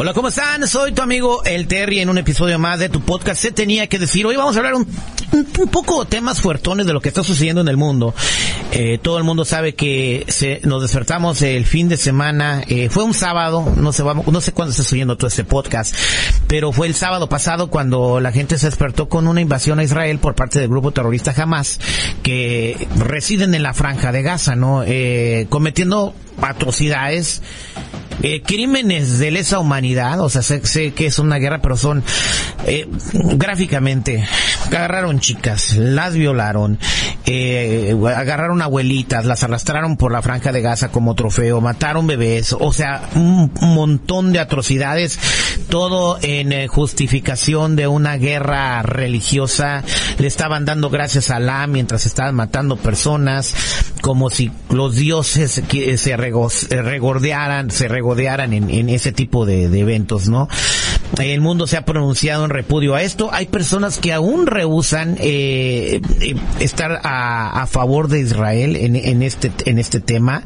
Hola, ¿cómo están? Soy tu amigo El Terry en un episodio más de tu podcast. Se tenía que decir, hoy vamos a hablar un, un, poco temas fuertones de lo que está sucediendo en el mundo. Eh, todo el mundo sabe que se, nos despertamos el fin de semana, eh, fue un sábado, no sé, no sé cuándo está subiendo todo este podcast, pero fue el sábado pasado cuando la gente se despertó con una invasión a Israel por parte del grupo terrorista Hamas, que residen en la franja de Gaza, ¿no? Eh, cometiendo atrocidades eh, crímenes de lesa humanidad, o sea, sé, sé, que es una guerra, pero son eh, gráficamente, agarraron chicas, las violaron, eh, agarraron abuelitas, las arrastraron por la franja de Gaza como trofeo, mataron bebés, o sea, un montón de atrocidades, todo en eh, justificación de una guerra religiosa, le estaban dando gracias a Alá mientras estaban matando personas, como si los dioses se regordearan, se regordearan en, en ese tipo de, eventos, ¿no? El mundo se ha pronunciado en repudio a esto. Hay personas que aún rehusan eh, estar a, a, favor de Israel en, en este en este tema.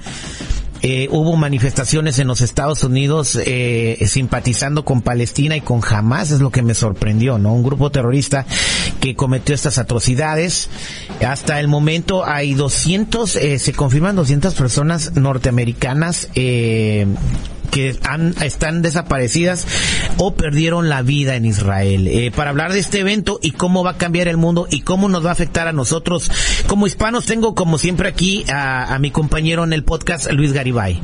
Eh, hubo manifestaciones en los Estados Unidos eh, simpatizando con Palestina y con Hamas, es lo que me sorprendió, ¿no? Un grupo terrorista que cometió estas atrocidades. Hasta el momento hay 200, eh, se confirman 200 personas norteamericanas eh, que han, están desaparecidas o perdieron la vida en Israel. Eh, para hablar de este evento y cómo va a cambiar el mundo y cómo nos va a afectar a nosotros como hispanos, tengo como siempre aquí a, a mi compañero en el podcast, Luis Garibay.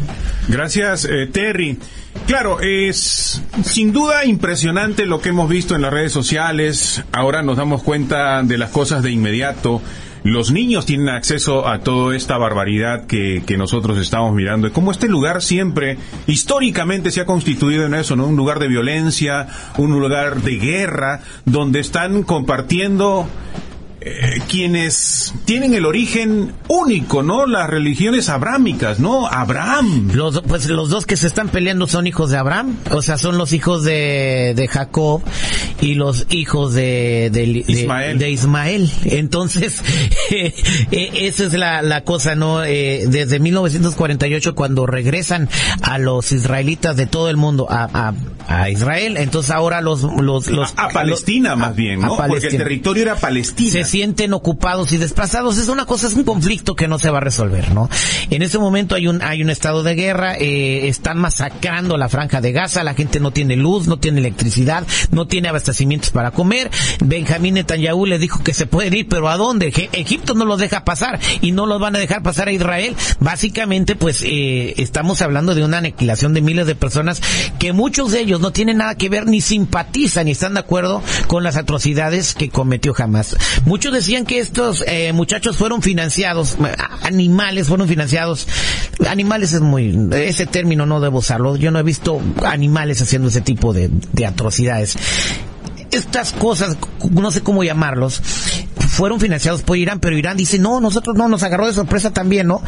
Gracias, eh, Terry. Claro, es sin duda impresionante lo que hemos visto en las redes sociales. Ahora nos damos cuenta de las cosas de inmediato los niños tienen acceso a toda esta barbaridad que, que nosotros estamos mirando. Y como este lugar siempre, históricamente se ha constituido en eso, ¿no? Un lugar de violencia, un lugar de guerra, donde están compartiendo eh, quienes tienen el origen único, ¿no? Las religiones abrámicas, ¿no? Abraham. Los, pues los dos que se están peleando son hijos de Abraham, o sea, son los hijos de, de Jacob y los hijos de, de, de Ismael. De Ismael. Entonces, eh, eh, esa es la, la cosa, ¿no? Eh, desde 1948, cuando regresan a los israelitas de todo el mundo a, a, a Israel, entonces ahora los... los, los a, a Palestina, los, más bien, ¿no? Porque el territorio era Palestina. Se sienten ocupados y desplazados. Es una cosa, es un conflicto que no se va a resolver, ¿no? En este momento hay un, hay un estado de guerra, eh, están masacrando la franja de Gaza, la gente no tiene luz, no tiene electricidad, no tiene abastecimientos para comer. Benjamín Netanyahu le dijo que se pueden ir, pero ¿a dónde? Egipto no los deja pasar y no los van a dejar pasar a Israel. Básicamente, pues, eh, estamos hablando de una aniquilación de miles de personas que muchos de ellos no tienen nada que ver ni simpatizan ni están de acuerdo con las atrocidades que cometió. Muchos decían que estos eh, muchachos fueron financiados, animales fueron financiados. Animales es muy, ese término no debo usarlo. Yo no he visto animales haciendo ese tipo de atrocidades estas cosas, no sé cómo llamarlos, fueron financiados por Irán, pero Irán dice, no, nosotros no, nos agarró de sorpresa también, ¿no?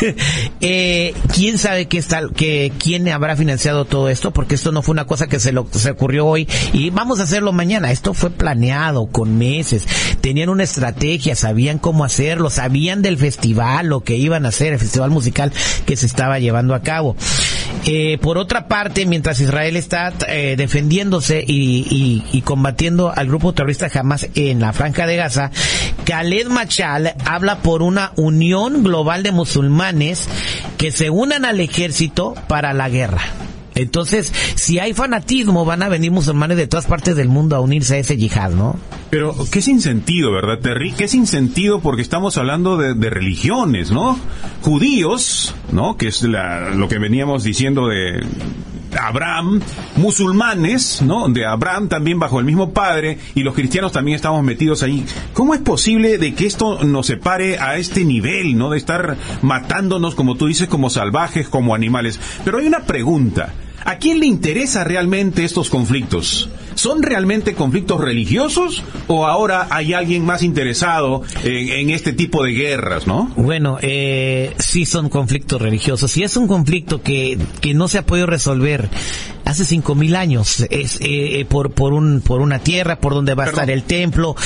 eh, ¿Quién sabe qué está, que, quién habrá financiado todo esto? Porque esto no fue una cosa que se, lo, se ocurrió hoy y vamos a hacerlo mañana. Esto fue planeado con meses. Tenían una estrategia, sabían cómo hacerlo, sabían del festival, lo que iban a hacer, el festival musical que se estaba llevando a cabo. Eh, por otra parte, mientras Israel está eh, defendiéndose y, combatiendo al grupo terrorista Hamas en la franja de Gaza, Khaled Machal habla por una unión global de musulmanes que se unan al ejército para la guerra. Entonces, si hay fanatismo, van a venir musulmanes de todas partes del mundo a unirse a ese yihad, ¿no? Pero, ¿qué sin sentido, verdad, Terry? ¿Qué sin sentido? Porque estamos hablando de, de religiones, ¿no? Judíos, ¿no? Que es la, lo que veníamos diciendo de Abraham, musulmanes, ¿no? De Abraham también bajo el mismo padre y los cristianos también estamos metidos ahí. ¿Cómo es posible de que esto nos separe a este nivel, ¿no? De estar matándonos, como tú dices, como salvajes, como animales. Pero hay una pregunta. ¿A quién le interesa realmente estos conflictos? ¿Son realmente conflictos religiosos o ahora hay alguien más interesado en, en este tipo de guerras, no? Bueno, eh, sí son conflictos religiosos. Si es un conflicto que, que no se ha podido resolver hace cinco mil años, es eh, por, por, un, por una tierra, por donde va a estar el templo,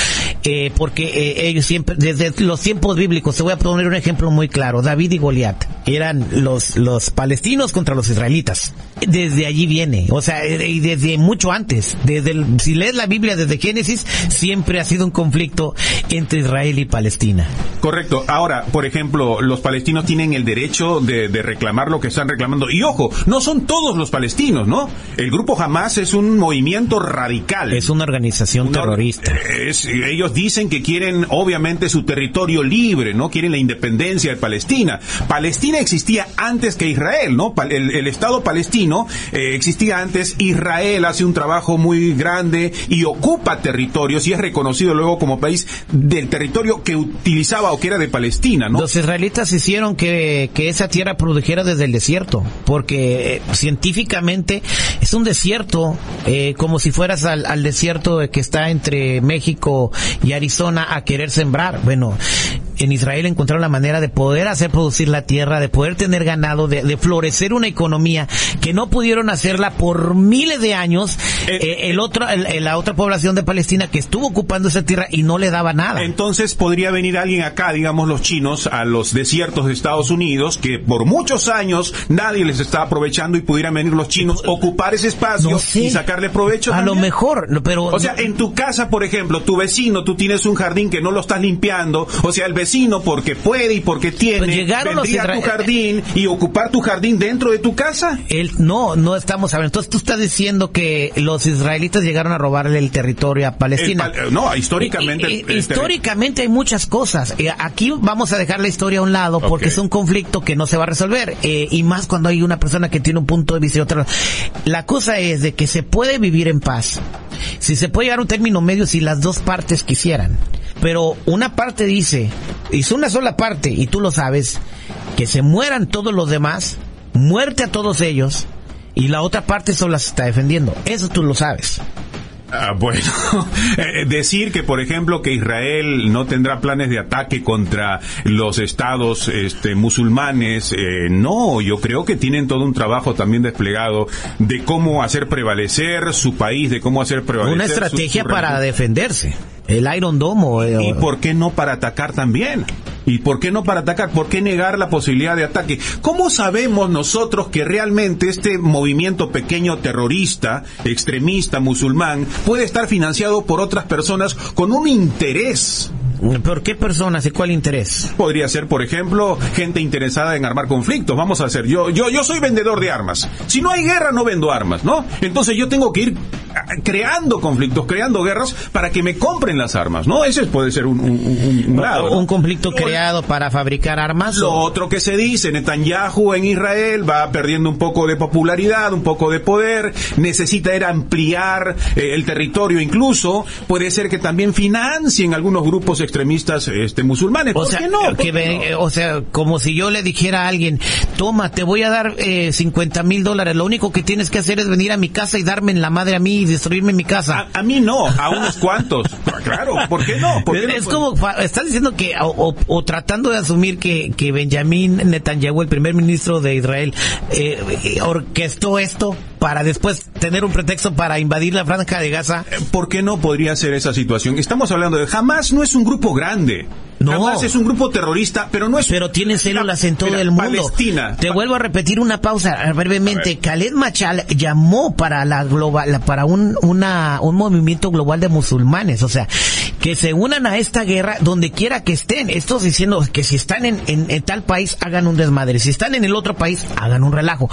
eh, porque eh, ellos siempre, desde los tiempos bíblicos, te voy a poner un ejemplo muy claro, David y Goliat eran los, los palestinos contra los israelitas. Desde allí viene, o sea, eh, y desde mucho antes, desde el- si lees la Biblia desde Génesis, siempre ha sido un conflicto entre Israel y Palestina. Correcto. Ahora, por ejemplo, los palestinos tienen el derecho de, de reclamar lo que están reclamando. Y ojo, no son todos los palestinos, ¿no? El grupo Hamas es un movimiento radical. Es una organización Una- terrorista. es- ellos dicen que quieren, obviamente, su territorio libre, ¿no? Quieren la independencia de Palestina. Palestina existía antes que Israel, ¿no? El, el Estado palestino eh, existía antes. Israel hace un trabajo muy grande y ocupa territorios y es reconocido luego como país del territorio que utilizaba o que era de Palestina, ¿no? Los israelitas hicieron que, que esa tierra produjera desde el desierto, porque eh, científicamente es un desierto, eh, como si fueras al, al desierto que está entre México y Arizona a querer sembrar. Bueno, en Israel encontraron la manera de poder hacer producir la tierra, de poder tener ganado, de, de florecer una economía que no pudieron hacerla por miles de años. Eh, eh, el otro, el- la otra población de Palestina que estuvo ocupando esa tierra y no le daba nada. Entonces podría venir alguien acá, digamos los chinos, a los desiertos de Estados Unidos, que por muchos años nadie les está aprovechando y pudieran venir los chinos, ocupar ese espacio No sé. y sacarle provecho. A lo mejor, no, pero O sea, en tu casa, por ejemplo, tu vecino, tú tienes un jardín que no lo estás limpiando, o sea, el vecino porque puede y porque tiene, Pues llegaron los a tu jardín y ocupar tu jardín dentro de tu casa. él no, no estamos hablando. Entonces tú estás diciendo que los israelitas llegaron a robarle el territorio a Palestina. El no, históricamente. El- el históricamente hay muchas cosas. Eh, aquí vamos a dejar la historia a un lado porque es un conflicto que no se va a resolver. Eh, y más cuando hay una persona que tiene un punto de vista y otra. La cosa es de que se puede vivir en paz. Si se puede llegar a un término medio si las dos partes quisieran. Pero una parte dice, es una sola parte, y tú lo sabes, que se mueran todos los demás, muerte a todos ellos, y la otra parte solo las está defendiendo. Eso tú lo sabes. Ah, bueno, Eh, decir que, por ejemplo, que Israel no tendrá planes de ataque contra los estados este, musulmanes, eh, no, yo creo que tienen todo un trabajo también desplegado de cómo hacer prevalecer su país, de cómo hacer prevalecer Una estrategia su para defenderse. El Iron Dome. o- ¿Y o- por qué no para atacar también? ¿Y por qué no para atacar? ¿Por qué negar la posibilidad de ataque? ¿Cómo sabemos nosotros que realmente este movimiento pequeño terrorista, extremista, musulmán, puede estar financiado por otras personas con un interés? ¿Por qué personas y cuál interés? Podría ser, por ejemplo, gente interesada en armar conflictos. Vamos a hacer, yo, yo, yo soy vendedor de armas. Si no hay guerra, no vendo armas, ¿no? Entonces yo tengo que ir ah, creando conflictos, creando guerras para que me compren las armas, ¿no? Ese puede ser un, un, un- un lado. ¿no? Un conflicto creado para fabricar armas. Lo o- otro que se dice, Netanyahu en Israel va perdiendo un poco de popularidad, un poco de poder, necesita ir a ampliar eh, el territorio incluso, puede ser que también financien algunos grupos extremistas este, musulmanes. O ¿Por sea, qué no? eh, o sea, como si yo le dijera a alguien, toma, te voy a dar eh, 50 mil dólares, lo único que tienes que hacer es venir a mi casa y darme en la madre a mí y destruirme mi casa. A, a mí no, a unos cuantos. Claro, ¿por qué no? ¿Por qué no? es como, estás diciendo que, o, o- o tratando de asumir que, que Benjamín Netanyahu, el primer ministro de Israel, eh, orquestó esto para después tener un pretexto para invadir la franja de Gaza. ¿Por qué no podría ser esa situación? Estamos hablando de Hamas no es un grupo grande. No. Es un grupo terrorista, pero no es Pero tiene células en todo Mira, el mundo. Palestina. Te Pa- vuelvo a repetir una pausa eh, brevemente. Khaled Machal llamó para la global, para un, una, un movimiento global de musulmanes. O sea, que se unan a esta guerra donde quiera que estén. Estos diciendo que si están en, en, en tal país hagan un desmadre. Si están en el otro país hagan un relajo.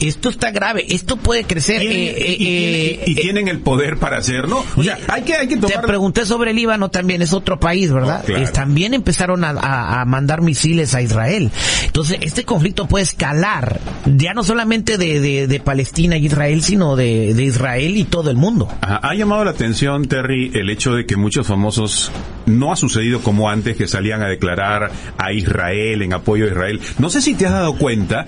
Esto está grave. Esto puede crecer. Tienen- eh, eh, y, tienen- y eh, tienen el poder para hacerlo. O sea, hay que, hay que te tomar... pregunté sobre el Líbano también, es otro país, ¿verdad? Oh, claro. Es también también empezaron a, a- a mandar misiles a Israel. Entonces, este conflicto puede escalar, ya no solamente de, de, de Palestina y Israel, sino de, de Israel y todo el mundo. Ha llamado la atención, Terry, el hecho de que muchos famosos no ha sucedido como antes que salían a declarar a Israel en apoyo a Israel. No sé si te has dado cuenta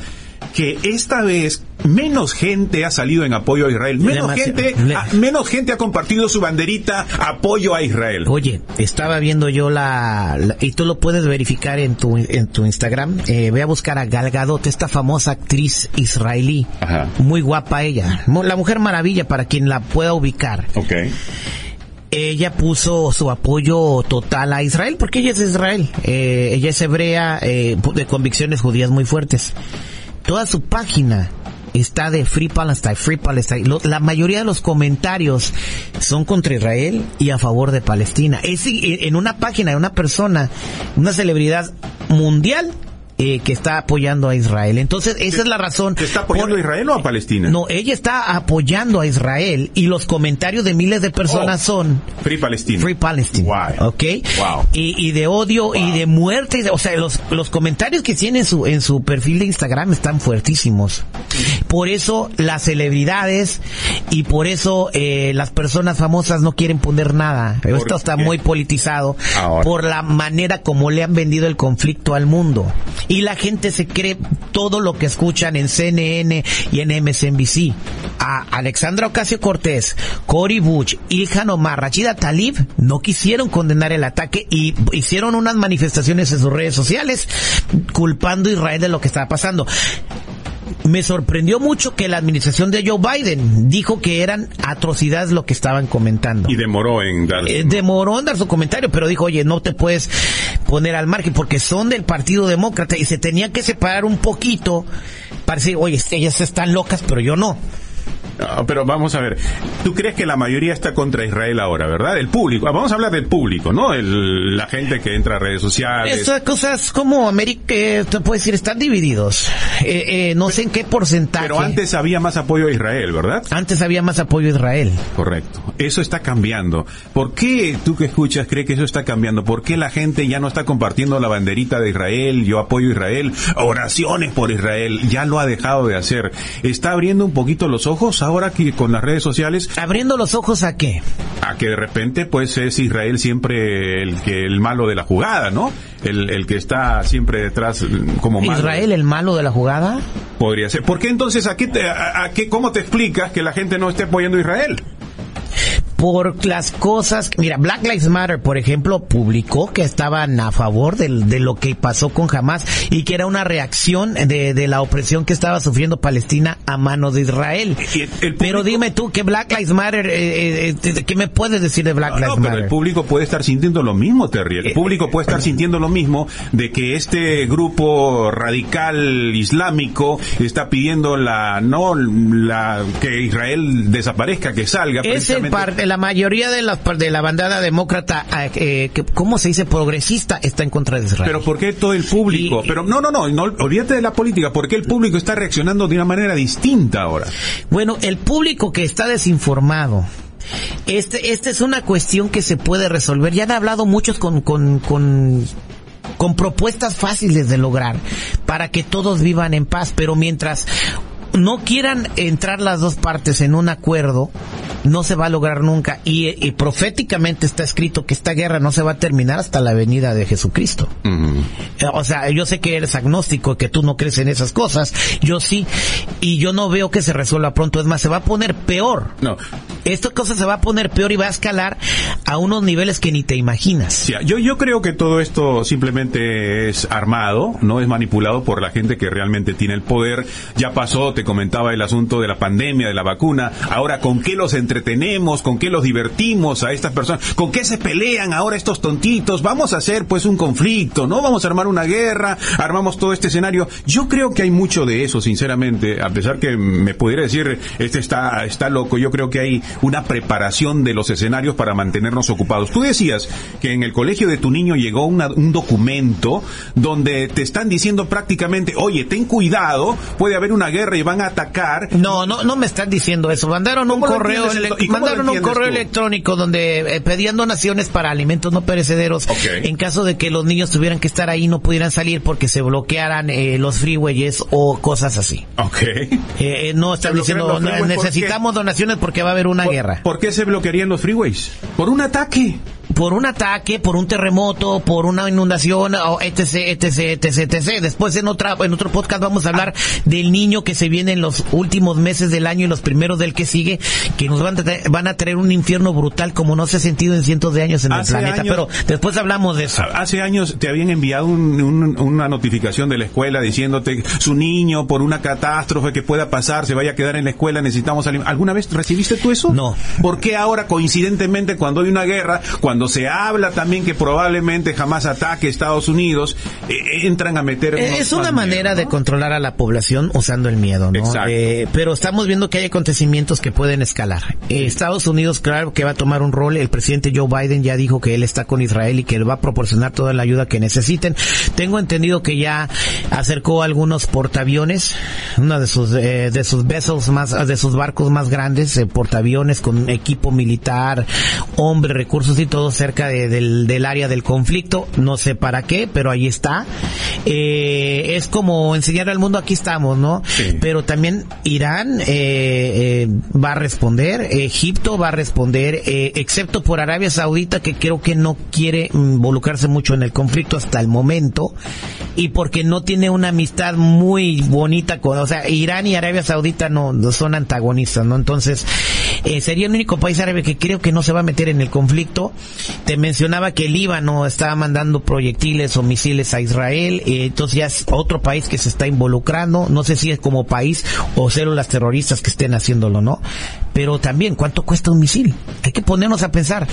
que esta vez menos gente ha salido en apoyo a Israel, menos gente, a- menos gente ha compartido su banderita apoyo a Israel. Oye, estaba viendo yo la, la- y tú lo puedes verificar en tu en tu Instagram. Eh, ve a buscar a Gal Gadot, esta famosa actriz israelí, Ajá. muy guapa ella, la Mujer Maravilla para quien la pueda ubicar. Ok. Ella puso su apoyo total a Israel porque ella es de Israel. Eh, ella es hebrea eh, de convicciones judías muy fuertes. Toda su página está de Free Palestine, Free Palestine. Lo- la mayoría de los comentarios son contra Israel y a favor de Palestina. Es en una página de una persona, una celebridad mundial eh, que está apoyando a Israel. Entonces, esa es la razón. ¿Te está apoyando por- a Israel o a Palestina? No, ella está apoyando a Israel y los comentarios de miles de personas Oh. son Free Palestina. Free Palestine. Wow. ¿Ok? Wow. Y, y de odio y de muerte. O sea, los, los comentarios que tiene en su, en su perfil de Instagram están fuertísimos. Por eso las celebridades y por eso eh, las personas famosas no quieren poner nada. Esto está muy politizado Ahora. por la manera como le han vendido el conflicto al mundo. Y la gente se cree todo lo que escuchan en CNN y en MSNBC. A Alexandra Ocasio Cortés, Cory Bush, Ilhan Omar, Rachida Talib no quisieron condenar el ataque y hicieron unas manifestaciones en sus redes sociales culpando a Israel de lo que estaba pasando. Me sorprendió mucho que la administración de Joe Biden dijo que eran atrocidades lo que estaban comentando. Y demoró en dar. Eh, demoró en dar su comentario, pero dijo, oye, no te puedes poner al margen porque son del Partido Demócrata y se tenía que separar un poquito para decir, oye, ellas están locas, pero yo no. Pero vamos a ver, tú crees que la mayoría está contra Israel ahora, ¿verdad? El público, Ah, vamos a hablar del público, ¿no? El- la gente que entra a redes sociales. Esas cosas como América, eh, te puedo decir, están divididos. Eh, eh, no sé en qué porcentaje. Pero antes había más apoyo a Israel, ¿verdad? Antes había más apoyo a Israel. Correcto. Eso está cambiando. ¿Por qué tú que escuchas crees que eso está cambiando? ¿Por qué la gente ya no está compartiendo la banderita de Israel? Yo apoyo a Israel. Oraciones por Israel. Ya lo ha dejado de hacer. ¿Está abriendo un poquito los ojos ahora que con las redes sociales? Abriendo los ojos a qué? A que de repente pues es Israel siempre el que el malo de la jugada, ¿no? El, el que está siempre detrás mm, como malo. Israel el malo de la jugada. Podría ser. ¿Por qué entonces a qué te, a, a qué, cómo te explicas que la gente no esté apoyando a Israel? Por las cosas, mira, Black Lives Matter, por ejemplo, publicó que estaban a favor de, lo que pasó con Hamas y que era una reacción de, de la opresión que estaba sufriendo Palestina a manos de Israel. Y el- el Pero dime tú, ¿qué Black Lives Matter, eh, eh, eh, qué me puedes decir de Black No, Lives no, pero Matter? el público puede estar sintiendo lo mismo, Terry. El Eh, público puede estar sintiendo lo mismo de que este grupo radical islámico está pidiendo la no la que Israel desaparezca, que salga. Es el parte, la mayoría de la, de la bandada demócrata, eh, que, ¿cómo se dice? Progresista, está en contra de Israel. Pero ¿por qué todo el público? Y- Pero no, no, no, no, olvídate de la política. ¿Por qué el público está reaccionando de una manera distinta ahora? Bueno, el público que está desinformado, este, esta es una cuestión que se puede resolver. Ya han hablado muchos con, con, con, con propuestas fáciles de lograr para que todos vivan en paz, pero mientras no quieran entrar las dos partes en un acuerdo, no se va a lograr nunca. Y, y proféticamente está escrito que esta guerra no se va a terminar hasta la venida de Jesucristo. Eh, O sea, yo sé que eres agnóstico, que tú no crees en esas cosas. Yo sí. Y yo no veo que se resuelva pronto. Es más, se va a poner peor. No. Esta cosa se va a poner peor y va a escalar a unos niveles que ni te imaginas. Yo, yo creo que todo esto simplemente es armado, no es manipulado por la gente que realmente tiene el poder. Ya pasó, te comentaba el asunto de la pandemia, de la vacuna. Ahora, ¿con qué los entretenemos? ¿Con qué los divertimos a estas personas? ¿Con qué se pelean ahora estos tontitos? Vamos a hacer pues un conflicto, ¿no? Vamos a armar una guerra, armamos todo este escenario. Yo creo que hay mucho de eso, sinceramente, a pesar que me pudiera decir, este está, está loco, yo creo que hay una preparación de los escenarios para mantenernos ocupados. Tú decías que en el colegio de tu niño llegó un documento donde te están diciendo prácticamente, oye, ten cuidado, puede haber una guerra y van a atacar. No, no, no me están diciendo eso. Mandaron un correo, mandaron un correo electrónico donde eh, pedían donaciones para alimentos no perecederos en caso de que los niños tuvieran que estar ahí no pudieran salir porque se bloquearan eh, los freeways o cosas así. Ok. Eh, no están diciendo necesitamos donaciones porque va a haber una ¿Por qué se bloquearían los freeways? Por un ataque por un ataque, por un terremoto, por una inundación, etc, etc, etc, etc. Después en otra, en otro podcast vamos a hablar del niño que se viene en los últimos meses del año y los primeros del que sigue, que nos van a, traer, van a traer un infierno brutal como no se ha sentido en cientos de años en el planeta. pero después hablamos de eso. Hace años te habían enviado una notificación de la escuela diciéndote su niño por una catástrofe que pueda pasar se vaya a quedar en la escuela, necesitamos ¿Alguna vez recibiste tú eso? No. ¿Por qué ahora coincidentemente cuando hay una guerra, cuando se habla también que probablemente jamás ataque Estados Unidos, eh, eh, entran a meter... Eh, es una manera de controlar a la población usando el miedo, ¿no? pero estamos viendo que hay acontecimientos que pueden escalar. Estados Unidos, claro que va a tomar un rol. El presidente Joe Biden ya dijo que él está con Israel y que él va a proporcionar toda la ayuda que necesiten. Tengo entendido que ya acercó algunos portaaviones, una de sus de sus vessels más, de sus barcos más grandes, portaaviones con equipo militar, hombres, recursos y todo cerca del, del, área del conflicto. No sé para qué, pero ahí está. Eh, es como enseñar al mundo aquí estamos, ¿no? Pero también Irán eh, eh, va a responder, Egipto va a responder, eh, excepto por Arabia Saudita que creo que no quiere involucrarse mucho en el conflicto hasta el momento y porque no tiene una amistad muy bonita con, o sea, Irán y Arabia Saudita no, no son antagonistas, ¿no? Entonces, eh, sería el único país árabe que creo que no se va a meter en el conflicto. Te mencionaba que el Líbano estaba mandando proyectiles o misiles a Israel, eh, entonces ya es otro país que se está involucrando. No sé si es como país o células terroristas que estén haciéndolo, ¿no? Pero también, ¿cuánto cuesta un misil? Hay que ponernos a pensar.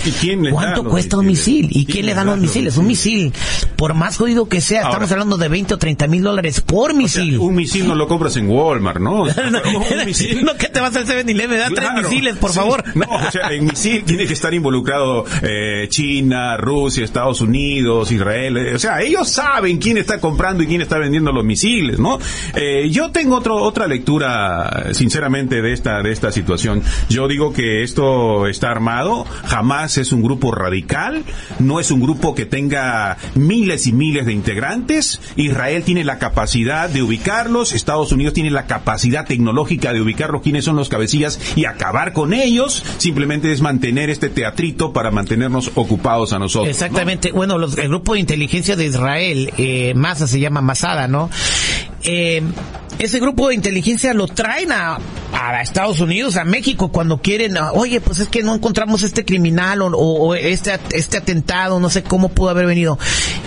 ¿Cuánto cuesta un misil? ¿Y quién, le da los misiles? Un misil, por más jodido que sea, estamos hablando de 20 o 30 mil dólares por misil. un misil no lo compras en Walmart, ¿no? un misil. no que te vas al 7-Eleven, da tres misiles, por favor. No, o sea, en misil tiene que estar involucrado eh, China, Rusia, Estados Unidos, Israel. Eh, o sea, ellos saben quién está comprando y quién está vendiendo los misiles, ¿no? Eh, yo tengo otro, otra lectura, sinceramente, de esta, de esta situación. Yo digo que esto está armado, jamás es un grupo radical, no es un grupo que tenga miles y miles de integrantes. Israel tiene la capacidad de ubicarlos, Estados Unidos tiene la capacidad tecnológica de ubicarlos quiénes son los cabecillas y acabar con ellos. Simplemente es mantener este teatrito para mantenernos ocupados a nosotros. Exactamente. Bueno, el grupo de inteligencia de Israel, eh, se llama Masada, ¿no? Eh, ese grupo de inteligencia lo traen a, a Estados Unidos, a México, cuando quieren, oye, pues es que no encontramos este criminal o, este, este atentado, no sé cómo pudo haber venido.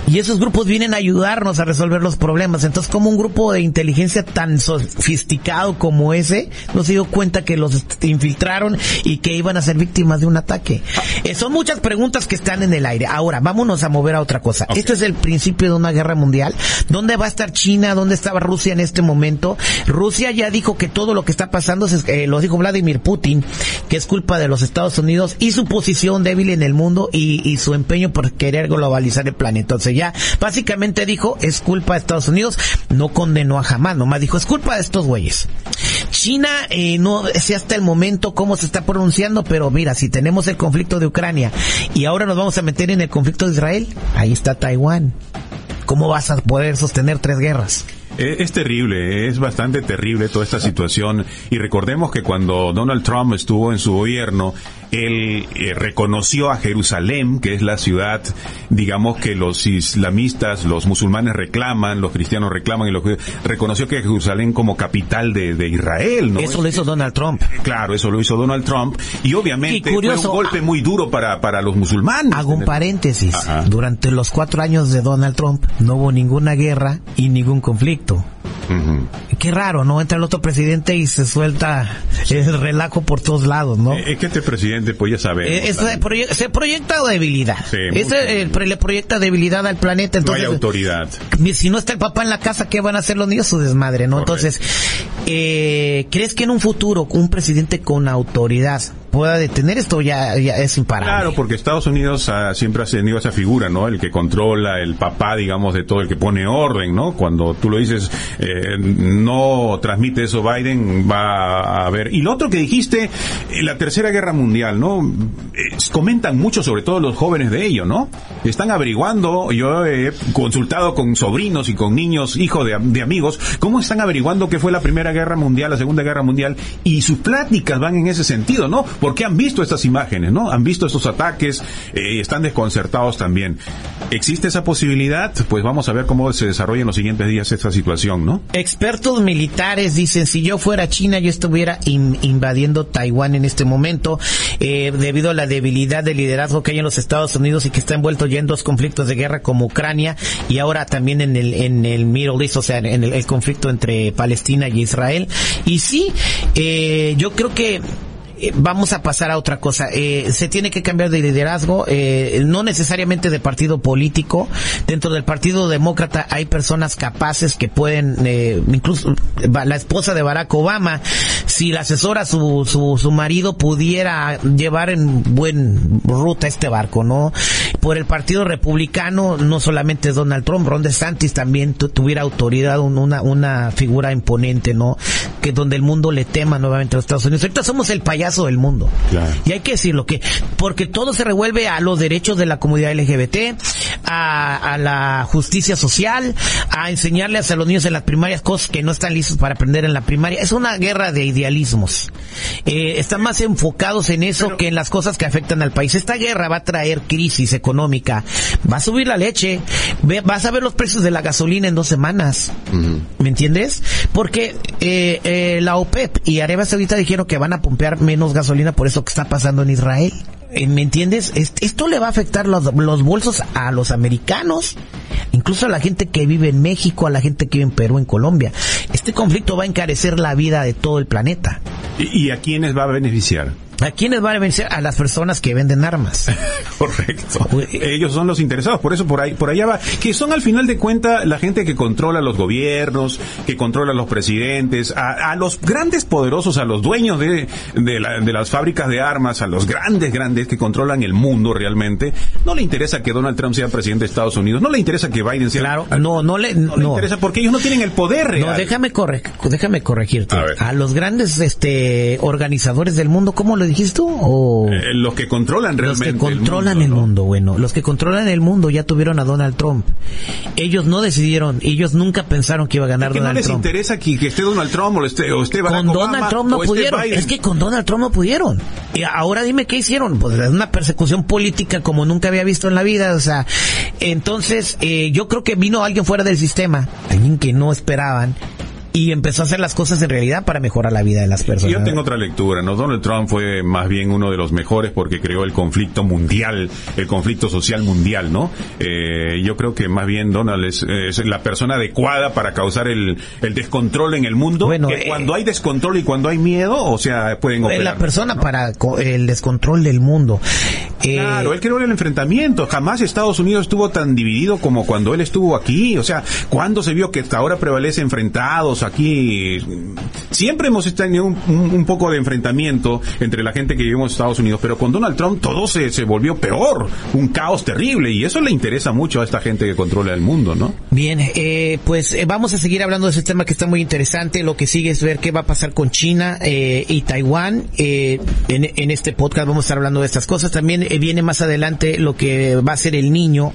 Y esos grupos vienen a ayudarnos a resolver los problemas. Entonces, como un grupo de inteligencia tan sofisticado como ese no se dio cuenta que los infiltraron y que iban a ser víctimas de un ataque? Eh, son muchas preguntas que están en el aire. Ahora, vámonos a mover a otra cosa. Esto es el principio de una guerra mundial. ¿Dónde va a estar China? ¿Dónde estaba Rusia en este momento? Rusia ya dijo que todo lo que está pasando, eh, lo dijo Vladimir Putin, que es culpa de los Estados Unidos y su posición débil en el mundo y, su empeño por querer globalizar el planeta. Entonces ya básicamente dijo, es culpa de Estados Unidos, no condenó a jamás, nomás dijo, es culpa de estos güeyes. China, eh, no sé hasta el momento cómo se está pronunciando, pero mira, si tenemos el conflicto de Ucrania y ahora nos vamos a meter en el conflicto de Israel, ahí está Taiwán. ¿Cómo vas a poder sostener tres guerras? Eh, es terrible, es bastante terrible toda esta situación. Y recordemos que cuando Donald Trump estuvo en su gobierno, él eh, reconoció a Jerusalén, que es la ciudad, digamos, que los islamistas, los musulmanes reclaman, los cristianos reclaman, y los, reconoció que Jerusalén como capital de, Israel, ¿no? Eso lo hizo Donald Trump. Claro, eso lo hizo Donald Trump. Y obviamente fue un golpe muy duro para, para los musulmanes. Hago un paréntesis. Durante los cuatro años de Donald Trump no hubo ninguna guerra y ningún conflicto. Qué raro, ¿no? Entra el otro presidente y se suelta el relajo por todos lados, ¿no? Es que este presidente, pues ya sabe. Eh, se, proye- se proyecta debilidad. Sí, eh, le proyecta debilidad al planeta. No hay Entonces, autoridad. si no está el papá en la casa, ¿qué van a hacer los niños? Su desmadre, ¿no? Correcto. Entonces, eh, ¿crees que en un futuro un presidente con autoridad pueda detener esto? Ya, ya es imparable. Claro, porque Estados Unidos ah, siempre ha tenido esa figura, ¿no? El que controla, el papá, digamos, de todo, el que pone orden, ¿no? Cuando tú lo dices, eh, no transmite eso Biden, va a ver. Y lo otro que dijiste, eh, la Tercera Guerra Mundial, ¿no? Eh, comentan mucho, sobre todo los jóvenes de ello, ¿no? Están averiguando, yo he consultado con sobrinos y con niños, hijos de, amigos, cómo están averiguando qué fue la Primera Guerra Mundial, la Segunda Guerra Mundial, y sus pláticas van en ese sentido, ¿no? Porque han visto estas imágenes, ¿no? Han visto estos ataques, eh, están desconcertados también. ¿Existe esa posibilidad? Pues vamos a ver cómo se desarrolla en los siguientes días esta situación, ¿no? Expertos militares dicen, si yo fuera China, yo estuviera in- invadiendo Taiwán en este momento, eh, debido a la debilidad de liderazgo que hay en los Estados Unidos y que está envuelto ya en dos conflictos de guerra como Ucrania y ahora también en el, en el Middle East, o sea, en el, el conflicto entre Palestina y Israel. Y sí, eh, yo creo que vamos a pasar a otra cosa. Eh, se tiene que cambiar de liderazgo, eh, no necesariamente de partido político. Dentro del Partido Demócrata hay personas capaces que pueden, eh, incluso va- la esposa de Barack Obama, si la asesora su, su, su marido pudiera llevar en buen ruta este barco, ¿no? Por el Partido Republicano, no solamente Donald Trump, Ron DeSantis también tu- tuviera autoridad, un- una, una figura imponente, ¿no? Que donde el mundo le tema nuevamente a los Estados Unidos. Ahorita somos el payaso del mundo. Claro. Y hay que decirlo que, porque todo se revuelve a los derechos de la comunidad LGBT, a, a la justicia social, a enseñarles a los niños en las primarias cosas que no están listos para aprender en la primaria. Es una guerra de idealismos. Eh, están más enfocados en eso que en las cosas que afectan al país. Esta guerra va a traer crisis económica, va a subir la leche, ve- vas a ver los precios de la gasolina en dos semanas. ¿Me entiendes? Porque eh, eh, la OPEP y Arabia Saudita dijeron que van a pompear menos gasolina por eso que está pasando en Israel. Eh, ¿Me entiendes? Es- Esto le va a afectar los, los bolsos a los americanos, incluso a la gente que vive en México, a la gente que vive en Perú, en Colombia. Este conflicto va a encarecer la vida de todo el planeta. ¿Y, y a quiénes va a beneficiar? ¿A quiénes van a vencer? A las personas que venden armas. Correcto. Ellos son los interesados, por eso por ahí, por allá va, que son al final de cuentas la gente que controla los gobiernos, que controla los presidentes, a, a los grandes poderosos, a los dueños de, de, la- de las fábricas de armas, a los grandes, grandes que controlan el mundo realmente. No le interesa que Donald Trump sea presidente de Estados Unidos, no le interesa que Biden sea. Claro, no, no le, No le no. interesa porque ellos no tienen el poder real. No, déjame, corre, déjame corregirte. A los grandes este, organizadores del mundo, ¿cómo lo dijiste tú? O... Eh, los que controlan Los realmente que controlan el ¿no? mundo, bueno, los que controlan el mundo ya tuvieron a Donald Trump. Ellos no decidieron, ellos nunca pensaron que iba a ganar que no Donald les Trump. interesa que, que esté Donald Trump o esté, o esté Barack Con Obama, Donald Trump no pudieron. Es que con Donald Trump no pudieron. Y ahora dime qué hicieron. Pues es una persecución política como nunca había visto en la vida. O sea, entonces eh, yo creo que vino alguien fuera del sistema, alguien que no esperaban y empezó a hacer las cosas en realidad para mejorar la vida de las personas. Yo tengo otra lectura, ¿no? Donald Trump fue más bien uno de los mejores porque creó el conflicto mundial, el conflicto social mundial, ¿no? Eh, yo creo que más bien Donald es, es la persona adecuada para causar el, el descontrol en el mundo. Bueno, que eh, cuando hay descontrol y cuando hay miedo, o sea, pueden operar. la persona ¿no? para el descontrol del mundo. Eh, Claro, él creó el enfrentamiento. Jamás Estados Unidos estuvo tan dividido como cuando él estuvo aquí. O sea, cuando se vio que hasta ahora prevalece enfrentados aquí? Siempre hemos tenido un, poco de enfrentamiento entre la gente que vivimos en Estados Unidos, pero con Donald Trump todo se, se volvió peor. Un caos terrible. Y eso le interesa mucho a esta gente que controla el mundo, ¿no? Bien, eh, pues eh, vamos a seguir hablando de ese tema que está muy interesante. Lo que sigue es ver qué va a pasar con China eh, y Taiwán. Eh, en, en este podcast vamos a estar hablando de estas cosas. También eh, viene más adelante lo que va a ser el niño.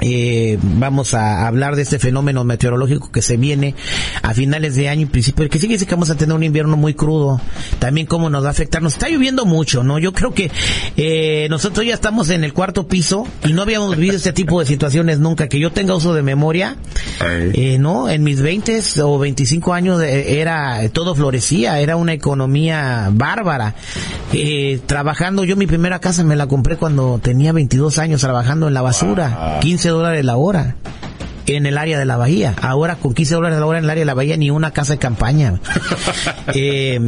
Eh, vamos a hablar de este fenómeno meteorológico que se viene a finales de año y principio, que sigue que vamos a tener un invierno muy crudo, también cómo nos va a afectar, nos está lloviendo mucho, ¿no? Yo creo que eh, nosotros ya estamos en el cuarto piso y no habíamos vivido este tipo de situaciones nunca, que yo tenga uso de memoria, eh, no, en mis 20 o 25 años eh, era, todo florecía, era una economía bárbara, eh, trabajando, yo mi primera casa me la compré cuando tenía 22 años trabajando en la basura, 15 dólares la hora. en el área de la bahía. Ahora con 15 dólares la hora en el área de la bahía ni una casa de campaña. Eh,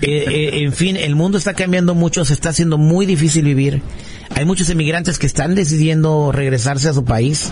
eh, eh, en fin, el mundo está cambiando mucho, se está haciendo muy difícil vivir. Hay muchos emigrantes que están decidiendo regresarse a su país.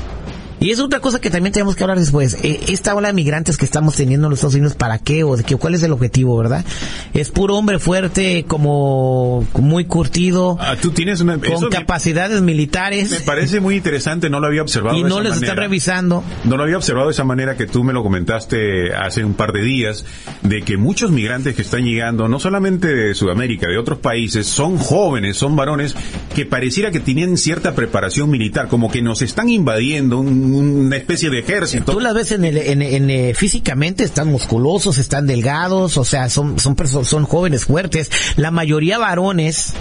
Y es otra cosa que también tenemos que hablar después. Eh, esta ola de migrantes que estamos teniendo en los Estados Unidos, ¿para qué? ¿O de qué? ¿Cuál es el objetivo, verdad? Es puro hombre fuerte, como muy curtido. Ah, tú tienes una... Con eso me- capacidades militares. Me parece muy interesante, no lo había observado. y de no esa les están revisando. No lo había observado de esa manera que tú me lo comentaste hace un par de días, de que muchos migrantes que están llegando, no solamente de Sudamérica, de otros países, son jóvenes, son varones que pareciera que tienen cierta preparación militar, como que nos están invadiendo un- una especie de ejército. Tú las ves en el, en, en, eh, físicamente, están musculosos, están delgados, o sea, son, son son jóvenes fuertes, la mayoría varones,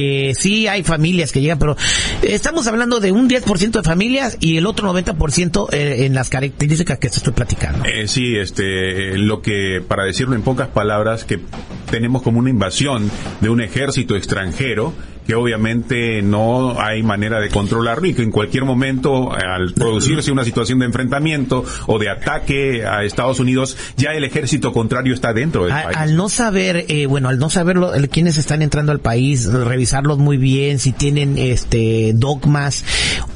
eh, sí hay familias que llegan, pero estamos hablando de un 10% de familias y el otro 90% eh, en las características que te estoy platicando. Eh, sí, este, lo que, para decirlo en pocas palabras, que tenemos como una invasión de un ejército extranjero que obviamente no hay manera de controlarlo y que en cualquier momento, al producirse una situación de enfrentamiento o de ataque a Estados Unidos, ya el ejército contrario está dentro del Al, país. al no saber, eh, bueno, al no saber lo- el- quiénes están entrando al país, revisarlos muy bien, si tienen este dogmas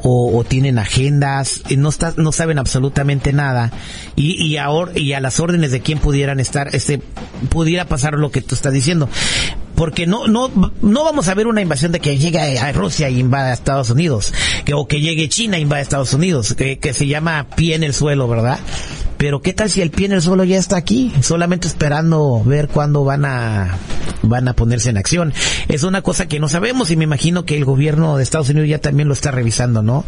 o, o tienen agendas, eh, no está, no saben absolutamente nada y y ahora y a las órdenes de quién pudieran estar, este pudiera pasar lo que tú estás diciendo. Porque no, no, no vamos a ver una invasión de que llegue a Rusia y invada a Estados Unidos, que, o que llegue China e invada a Estados Unidos, que, que se llama pie en el suelo, ¿verdad? Pero qué tal si el pie en el suelo ya está aquí, solamente esperando ver cuándo van a van a ponerse en acción. Es una cosa que no sabemos y me imagino que el gobierno de Estados Unidos ya también lo está revisando, ¿no?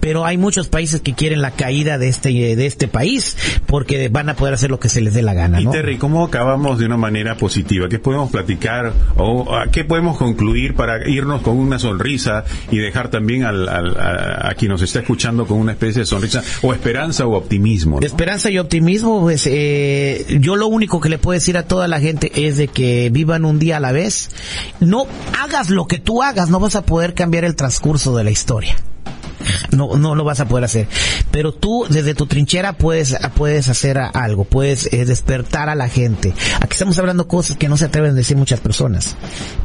Pero hay muchos países que quieren la caída de este de este país porque van a poder hacer lo que se les dé la gana, Y. Terry, ¿cómo acabamos de una manera positiva? ¿Qué podemos platicar o a qué podemos concluir para irnos con una sonrisa y dejar también al, al- a, a quien nos está escuchando con una especie de sonrisa o esperanza o optimismo? ¿no? Esperanza y optimismo, pues eh, yo lo único que le puedo decir a toda la gente es de que vivan un día a la vez. No hagas lo que tú hagas, no vas a poder cambiar el transcurso de la historia. No, no lo vas a poder hacer. Pero tú, desde tu trinchera, puedes, puedes hacer algo, puedes eh, despertar a la gente. Aquí estamos hablando cosas que no se atreven a decir muchas personas.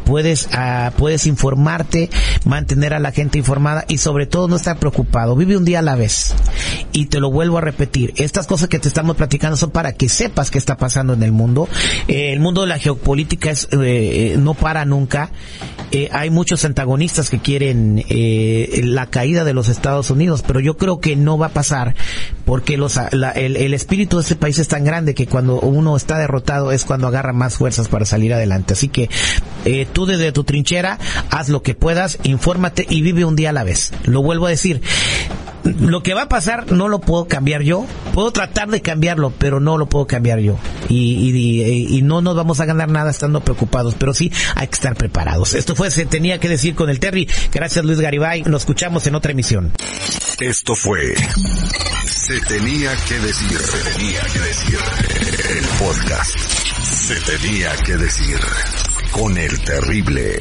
Puedes, ah, puedes informarte, mantener a la gente informada y sobre todo no estar preocupado. Vive un día a la vez. Y te lo vuelvo a repetir. Estas cosas que te estamos platicando son para que sepas qué está pasando en el mundo. Eh, el mundo de la geopolítica es, eh, eh, no para nunca. Hay muchos antagonistas que quieren la caída de los Estados Unidos, pero yo creo que no va a pasar porque los, la- el, espíritu de este país es tan grande que cuando uno está derrotado es cuando agarra más fuerzas para salir adelante. Así que eh, tú desde tu trinchera haz lo que puedas, infórmate y vive un día a la vez. Lo vuelvo a decir. Lo que va a pasar no lo puedo cambiar yo. Puedo tratar de cambiarlo, pero no lo puedo cambiar yo. Y no nos vamos a ganar nada estando preocupados, pero sí hay que estar preparados. Esto fue Se Tenía que Decir con el Terry. Gracias Luis Garibay. Nos escuchamos en otra emisión. Esto fue Se tenía que decir. Se tenía que decir. El podcast. Se tenía que decir. Con el terrible.